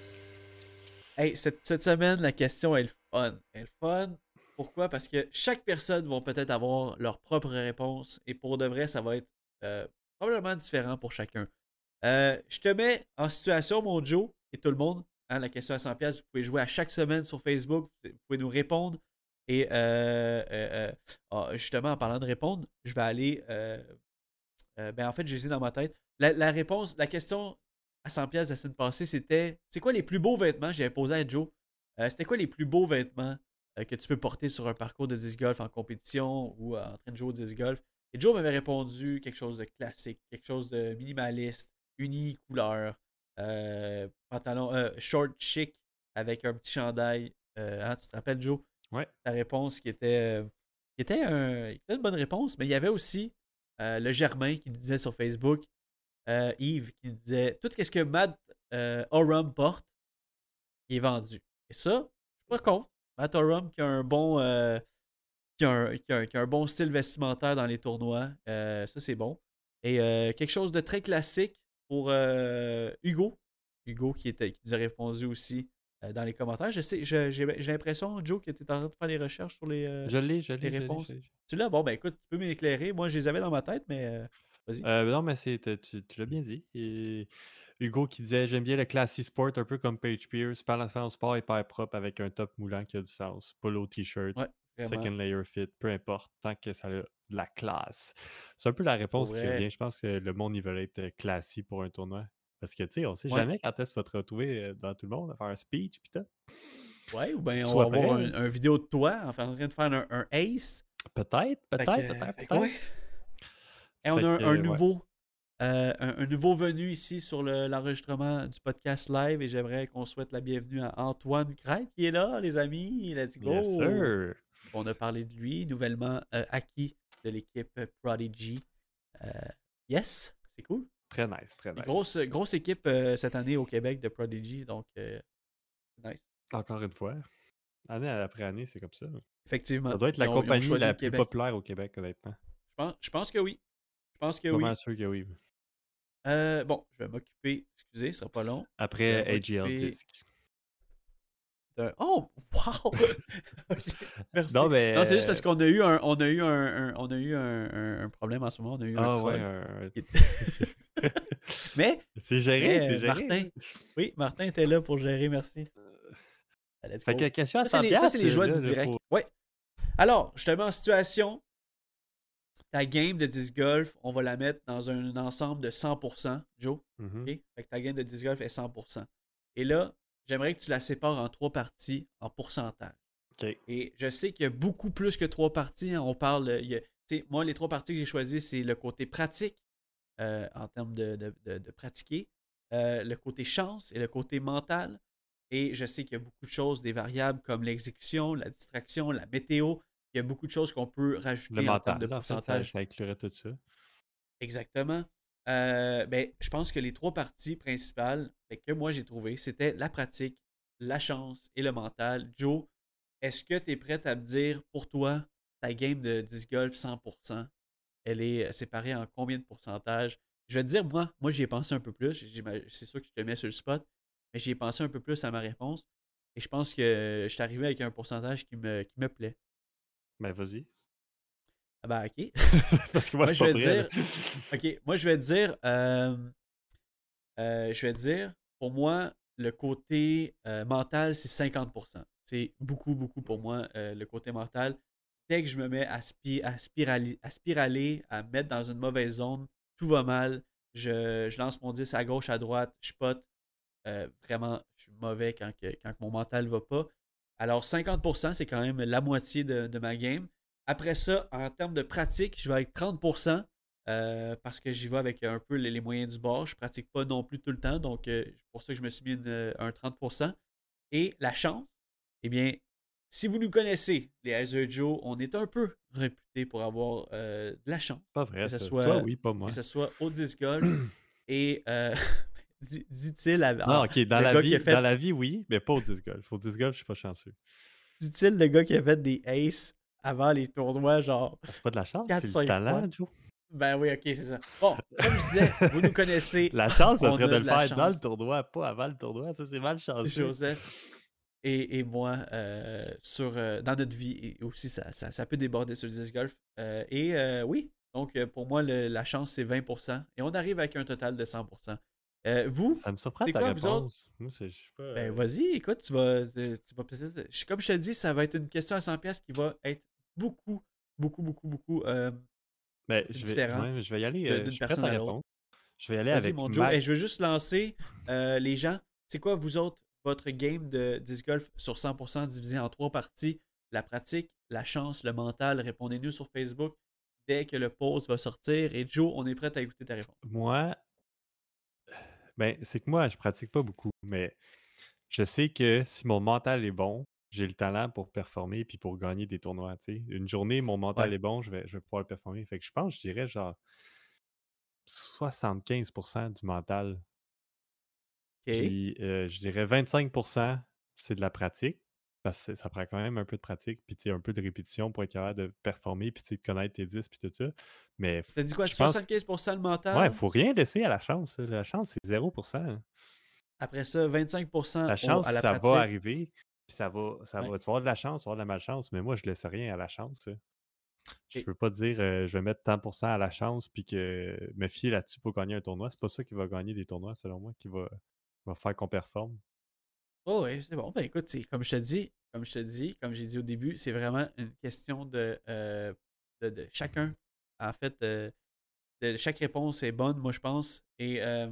C: Hey, cette, cette semaine, la question est le fun. Elle est le fun. Pourquoi? Parce que chaque personne va peut-être avoir leur propre réponse et pour de vrai, ça va être euh, probablement différent pour chacun. Euh, je te mets en situation, mon Joe, et tout le monde. hein, la question à 100$, pièces, vous pouvez jouer à chaque semaine sur Facebook. Vous pouvez nous répondre. Et euh, ah, justement, en parlant de répondre, je vais aller. ben, en fait, j'ai dans ma tête. La, réponse, la question à 100$ pièces la semaine passée, c'était c'est quoi les plus beaux vêtements? J'avais posé à Joe. C'était quoi les plus beaux vêtements euh, que tu peux porter sur un parcours de disc golf en compétition ou euh, en train de jouer au disc golf Et Joe m'avait répondu quelque chose de classique, quelque chose de minimaliste, uni couleur, euh, pantalon, euh, short chic avec un petit chandail. Hein, tu te rappelles, Joe?
B: Ouais.
C: Ta réponse qui était, qui était, un- qui était une bonne réponse, mais il y avait aussi le Germain qui disait sur Facebook, Yves, qui disait tout ce que Matt Oram porte, il est vendu. Et ça, je suis pas contre. Matt Oram qui a un bon. euh, qui, a un, qui a un- qui a un bon style vestimentaire dans les tournois. euh, ça, c'est bon. Et euh, quelque chose de très classique pour Hugo. Hugo qui, était, qui nous a répondu aussi dans les commentaires. Je sais, je- j'ai j'ai l'impression, Joe, que tu es en train de faire des recherches sur les.
B: Je l'ai, je l'ai.
C: les
B: je
C: réponses.
B: je.
C: Tu l'as? Bon, ben écoute, tu peux m'éclairer. Moi, je les avais dans ma tête, mais euh, vas-y.
B: Non, mais c'est, tu, tu l'as bien dit. Et Hugo qui disait J'aime bien le classy sport, un peu comme Page Pierce, par la en sport hyper propre avec un top moulant qui a du sens. Polo t-shirt,
C: Ouais,
B: second layer fit, peu importe, tant que ça a de la classe. C'est un peu la réponse qui revient. Je pense que le monde, il veut être euh, classy pour un tournoi. Parce que, tu sais, on sait
C: Ouais.
B: jamais quand est-ce que tu vas te retrouver euh, dans tout le monde à faire un speech, pis tout.
C: Ouais, ou bien on va avoir
B: prêt.
C: un, un vidéo de toi en train de faire un, un ace.
B: Peut-être, peut-être, peut-être, peut-être.
C: Et on a un, nouveau, euh, un, un nouveau venu ici sur le- l'enregistrement du podcast live et j'aimerais qu'on souhaite la bienvenue à Antoine Craig qui est là, les amis. Let's go!
B: Yes, sir.
C: On a parlé de lui, nouvellement euh, acquis de l'équipe Prodigy. Euh, yes, c'est cool.
B: Très nice, très
C: Une
B: nice.
C: Grosse, grosse équipe cette année au Québec de Prodigy, donc nice.
B: Encore une fois. Année après année, c'est comme ça.
C: Effectivement.
B: Ça doit être la
C: ont-
B: compagnie la plus
C: Québec.
B: populaire au Québec, honnêtement.
C: Je pense, je pense que oui. Je pense que oui.
B: sûr que oui.
C: Euh, bon, je vais m'occuper, excusez, ce sera pas long.
B: Après AGL Disc.
C: d'un- Oh, wow! Merci.
B: Non, mais.
C: Non, c'est juste parce qu'on a eu un, on a eu un, un- on a eu un, problème en ce moment. On a eu un
B: Ah ouais, un-
C: Mais,
B: c'est géré, c'est
C: euh,
B: géré.
C: Martin, oui, Martin était là pour gérer, merci. Let's
B: Fait
C: go.
B: que question à
C: Ça, c'est
B: 100
C: les, les joies du direct.
B: pour-
C: Ouais. Alors, je te mets en situation. Ta game de disc golf, on va la mettre dans un ensemble de 100%, Joe.
B: Mhm.
C: OK? Fait que ta game de disc golf est 100%. Et là, j'aimerais que tu la sépares en trois parties en pourcentage. Et je sais qu'il y a beaucoup plus que trois parties. hein. On parle. il y a- tu sais, moi, les trois parties que j'ai choisies, c'est le côté pratique, euh, en termes de, de- de- de pratiquer, euh, le côté chance et le côté mental. Et je sais qu'il y a beaucoup de choses, des variables comme l'exécution, la distraction, la météo. Il y a beaucoup de choses qu'on peut rajouter
B: Le
C: en
B: mental,
C: de
B: là, ça,
C: pourcentage.
B: ça inclurait tout ça.
C: Exactement. Euh, ben, je pense que les trois parties principales fait que moi j'ai trouvé, c'était la pratique, la chance et le mental. Joe, est-ce que tu es prête à me dire pour toi, ta game de disc golf 100%, elle est euh, séparée en combien de pourcentage? Je vais te dire, moi, moi j'y ai pensé un peu plus. C'est sûr que je te mets sur le spot, mais j'y ai pensé un peu plus à ma réponse. Et je pense que je suis arrivé avec un pourcentage qui me, qui me plaît.
B: Ben, vas-y.
C: Ah ben, ok.
B: Parce que moi,
C: Moi,
B: je
C: vais
B: prêt, là.
C: OK, moi, je vais te dire, euh, euh, je vais dire, pour moi, le côté euh, mental, c'est 50%. C'est beaucoup, beaucoup pour moi, euh, le côté mental. Dès que je me mets à, spi- à, spirali- à spiraler, à me mettre dans une mauvaise zone, tout va mal. Je, je lance mon 10 à gauche, à droite, je pote. vraiment, je suis mauvais quand, que- quand que mon mental va pas. Alors, 50%, c'est quand même la moitié de, de ma game. Après ça, en termes de pratique, je vais avec 30%. euh, parce que j'y vais avec un peu les, les moyens du bord. Je pratique pas non plus tout le temps, donc euh, c'est pour ça que je me suis mis une- un 30%. Et la chance, eh bien, si vous nous connaissez, les Heiser Joe, on est un peu réputés pour avoir euh, de la chance,
B: Pas vrai,
C: Que ce
B: ça.
C: soit-
B: oui, pas moi.
C: que ce soit au disc golf et euh, dit-il à-
B: Non, ok, dans la, vie,
C: qui a fait-
B: dans la vie, oui, mais pas au disc golf. Au disc golf, je suis pas chanceux.
C: dit-il le gars qui a fait des aces avant les tournois, genre
B: C'est pas de la chance, c'est le talent,
C: fois?
B: Joe.
C: ben oui, ok, c'est ça. Bon, comme je disais, vous nous connaissez,
B: La chance, ça serait de le faire dans le
C: chance.
B: tournoi, pas avant le tournoi. Ça, c'est mal chanceux.
C: Joseph et, et moi euh, sur, euh, dans notre vie et aussi ça, ça, ça peut déborder sur le disc golf. Euh, et oui, donc pour moi le- la chance c'est 20% et on arrive avec un total de 100%. Euh, vous,
B: Ça me surprend
C: C'est
B: ta
C: quoi, vous autres?
B: réponse? Moi, c'est- je suis pas.
C: ben
B: euh,
C: vas-y, écoute, tu vas, euh, tu vas peut-être. Comme je te dis, ça va être une question à 100$ piastres qui va être beaucoup, beaucoup, beaucoup, beaucoup. euh,
B: ben, je, vais,
C: différent
B: ouais, je vais y aller. euh,
C: d'une personne
B: à
C: à l'autre.
B: répondre. Je vais y aller
C: Vas-y,
B: avec
C: mon Joe. Je veux juste lancer euh, les gens. C'est quoi, vous autres, votre game de disc golf sur 100% divisé en trois parties? La pratique, la chance, le mental. Répondez-nous sur Facebook dès que le post va sortir. Et Joe, on est prêt à écouter ta réponse.
B: Moi, ben, c'est que moi, je pratique pas beaucoup, mais je sais que si mon mental est bon, j'ai le talent pour performer puis pour gagner des tournois. Une journée, mon mental
C: Ouais.
B: est bon, je vais, je vais pouvoir le performer. Fait que je pense, je dirais genre 75% du mental. Puis euh, je dirais 25% c'est de la pratique. Parce que ça prend quand même un peu de pratique, puis un peu de répétition pour être capable de performer, puis tu sais, de connaître tes 10, puis tout ça. Mais
C: T'as dit quoi?
B: je pense-
C: 75% le mental?
B: ouais, faut rien laisser à la chance. La chance, c'est 0%.
C: Après ça, 25%
B: La
C: au-
B: chance,
C: à la
B: ça
C: pratique.
B: va arriver. Puis ça va, ça
C: Ouais.
B: va. Tu vas avoir de la chance, tu vas avoir de la malchance, mais moi, je laisse rien à la chance. hein. Je
C: Ok.
B: veux pas dire euh, je vais mettre tant pour cent à la chance puis que me fier là-dessus pour gagner un tournoi. C'est pas ça qui va gagner des tournois, selon moi, qui va, va faire qu'on performe.
C: Oh oui, c'est bon. Ben écoute, comme je te dis, comme je te dis, comme j'ai dit au début, c'est vraiment une question de, euh, de, chacun. En fait, euh, de- chaque réponse est bonne, moi je pense. Et euh,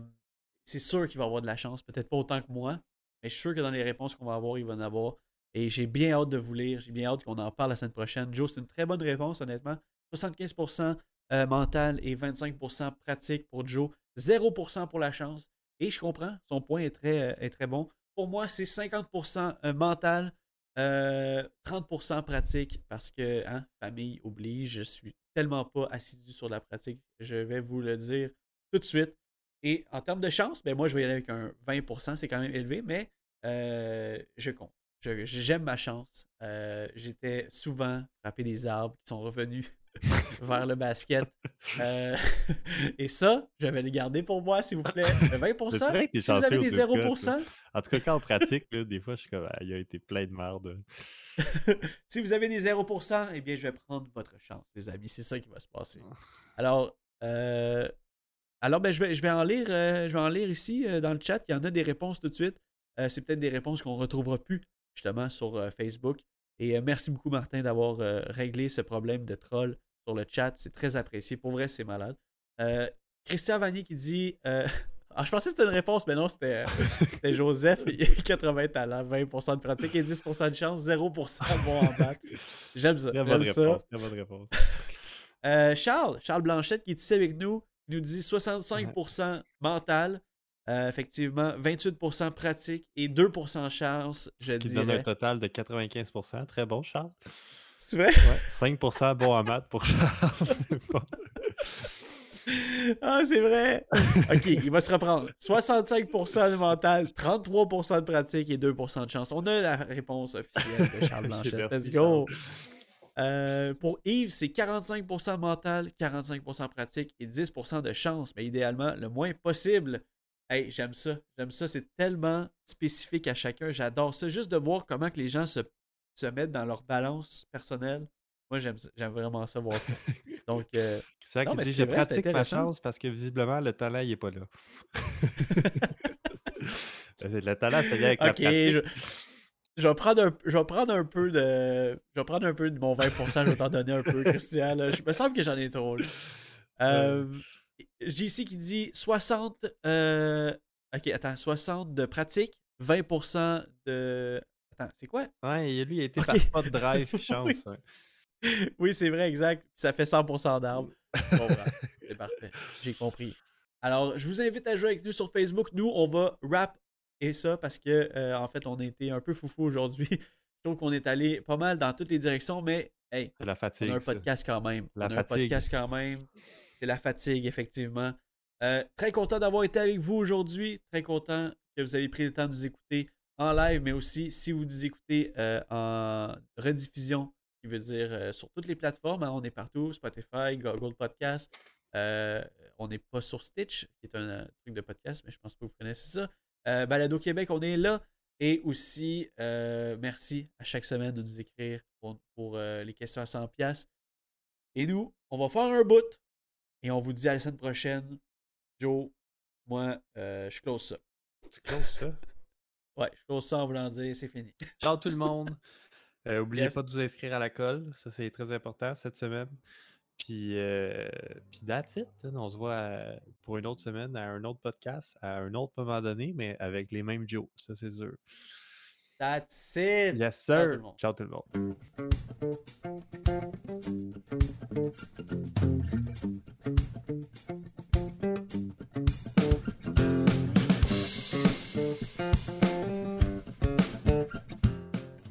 C: c'est sûr qu'il va avoir de la chance. Peut-être pas autant que moi, mais je suis sûr que dans les réponses qu'on va avoir, il va en avoir. Et j'ai bien hâte de vous lire. J'ai bien hâte qu'on en parle la semaine prochaine. Joe, c'est une très bonne réponse, honnêtement. 75% euh, mental et 25% pratique pour Joe. 0% pour la chance. Et je comprends, son point est très, est très bon. Pour moi, c'est 50% euh, mental, euh, 30% pratique, parce que, hein, famille oblige, je suis tellement pas assidu sur la pratique, je vais vous le dire tout de suite. Et en termes de chance, ben moi, je vais y aller avec un 20%, c'est quand même élevé, mais euh, je compte. J'aime ma chance. Euh, J'étais souvent frappé des arbres qui sont revenus vers le basket. Euh, et ça, je vais le garder pour moi, s'il vous plaît. Le 20%.
B: C'est vrai que t'es
C: si vous avez des
B: disc golf,
C: 0%,
B: En tout cas, quand on pratique, là, des fois, je suis comme, ah, il a été plein de merde.
C: si vous avez des 0%, eh bien, je vais prendre votre chance, les amis. C'est ça qui va se passer. Alors, euh, alors ben, je, vais, je, vais en lire, euh, je vais en lire ici dans le chat. Il y en a des réponses tout de suite. C'est peut-être des réponses qu'on ne retrouvera plus justement sur Facebook. Et euh, merci beaucoup, Martin, d'avoir euh, réglé ce problème de troll sur le chat. C'est très apprécié. Pour vrai, c'est malade. Euh, Christian Vanier qui dit ah, Je pensais que c'était une réponse, mais non, c'était Joseph. Il a 80 talents, 20% de pratique et 10% de chance, 0% bon en batte. J'aime ça. J'aime ça.
B: réponse. Réponse.
C: Euh, Charles, Charles Blanchette qui est ici avec nous, nous dit 65% mental, euh, effectivement, 28% pratique et 2% chance, je
B: Ce qui donne un total de 95%. Très bon, Charles.
C: C'est vrai?
B: Ouais, 5% bon à maths pour Charles.
C: Ah, c'est vrai! Ok, il va se reprendre. 65% de mental, 33% de pratique et 2% de chance. On a la réponse officielle de Charles Blanchette. Let's go! Euh, pour Yves, c'est 45% mental, 45% pratique et 10% de chance, mais idéalement le moins possible. Hey, j'aime ça. J'aime ça. C'est tellement spécifique à chacun. J'adore ça. Juste de voir comment que les gens se, se mettent dans leur balance personnelle. Moi, j'aime ça- j'aime vraiment ça, voir ça. Donc, euh,
B: C'est ça
C: Non,
B: qui
C: mais
B: dit je
C: vrai,
B: pratique ma chance parce que visiblement le talent il est pas là. C'est- le talent c'est bien avec la
C: ok,
B: pratique.
C: je, je vais prendre un, je vais prendre un peu de. Je vais prendre un peu de mon 20%, je vais t'en donner un peu, Christian. là. Je me semble que j'en ai trop. là. Euh, JC qui dit 60, euh, Ok, attends, 60 de pratique, 20% de. Attends, c'est quoi?
B: Ouais, lui, il a été
C: Ok.
B: par pas de drive, chance.
C: Oui. oui, c'est vrai, exact. Ça fait 100% d'arbre. Comprends. c'est parfait. J'ai compris. Alors, je vous invite à jouer avec nous sur Facebook. Nous, on va rap et ça parce que, euh, en fait, on a été un peu foufou aujourd'hui. Je trouve qu'on est allé pas mal dans toutes les directions, mais hey,
B: la
C: on
B: fatigue.
C: a un
B: ça.
C: podcast quand même.
B: La
C: on a
B: fatigue.
C: un podcast quand même. C'est la fatigue, effectivement. Euh, très content d'avoir été avec vous aujourd'hui. Très content que vous avez pris le temps de nous écouter en live, mais aussi si vous nous écoutez euh, en rediffusion, qui veut dire euh, sur toutes les plateformes. hein, on est partout, Spotify, Google Podcast. On n'est pas sur Stitch, qui est un truc de podcast, mais je pense que vous connaissez ça. Balado Québec, on est là. Et aussi, merci à chaque semaine de nous écrire pour, pour, les questions à 100$. Et nous, on va faire un bout. Et on vous dit à la semaine prochaine. Joe, moi, euh, je close ça.
B: Tu closes ça?
C: Ouais, je close ça en voulant dire c'est fini.
B: Ciao tout le monde. Euh, oubliez
C: Yes.
B: pas de vous inscrire à la colle. Ça, c'est très important cette semaine. Puis, euh, puis that's it. hein. On se voit euh, pour une autre semaine à un autre podcast, à un autre moment donné, mais avec les mêmes Joe. Ça, c'est sûr.
C: That's it!
B: Yes,
C: Ciao tout
B: sir.
C: le monde.
B: Ciao tout le monde.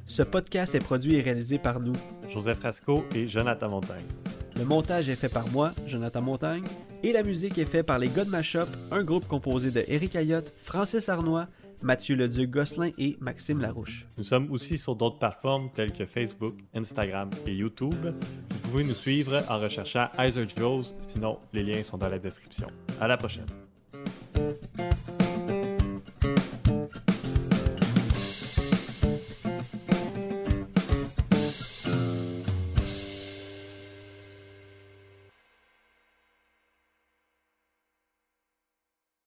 C: Ce podcast est produit et réalisé par nous.
B: Joseph Rasco et Jonathan Montagne.
C: Le montage est fait par moi, Jonathan Montagne, et la musique est faite par les God Mashup, un groupe composé de Eric Ayotte, Francis Arnois, Mathieu Leduc-Gosselin et Maxime Larouche.
B: Nous sommes aussi sur d'autres plateformes telles que Facebook, Instagram et YouTube. Vous pouvez nous suivre en recherchant Heiser Joes, sinon les liens sont dans la description. À la prochaine.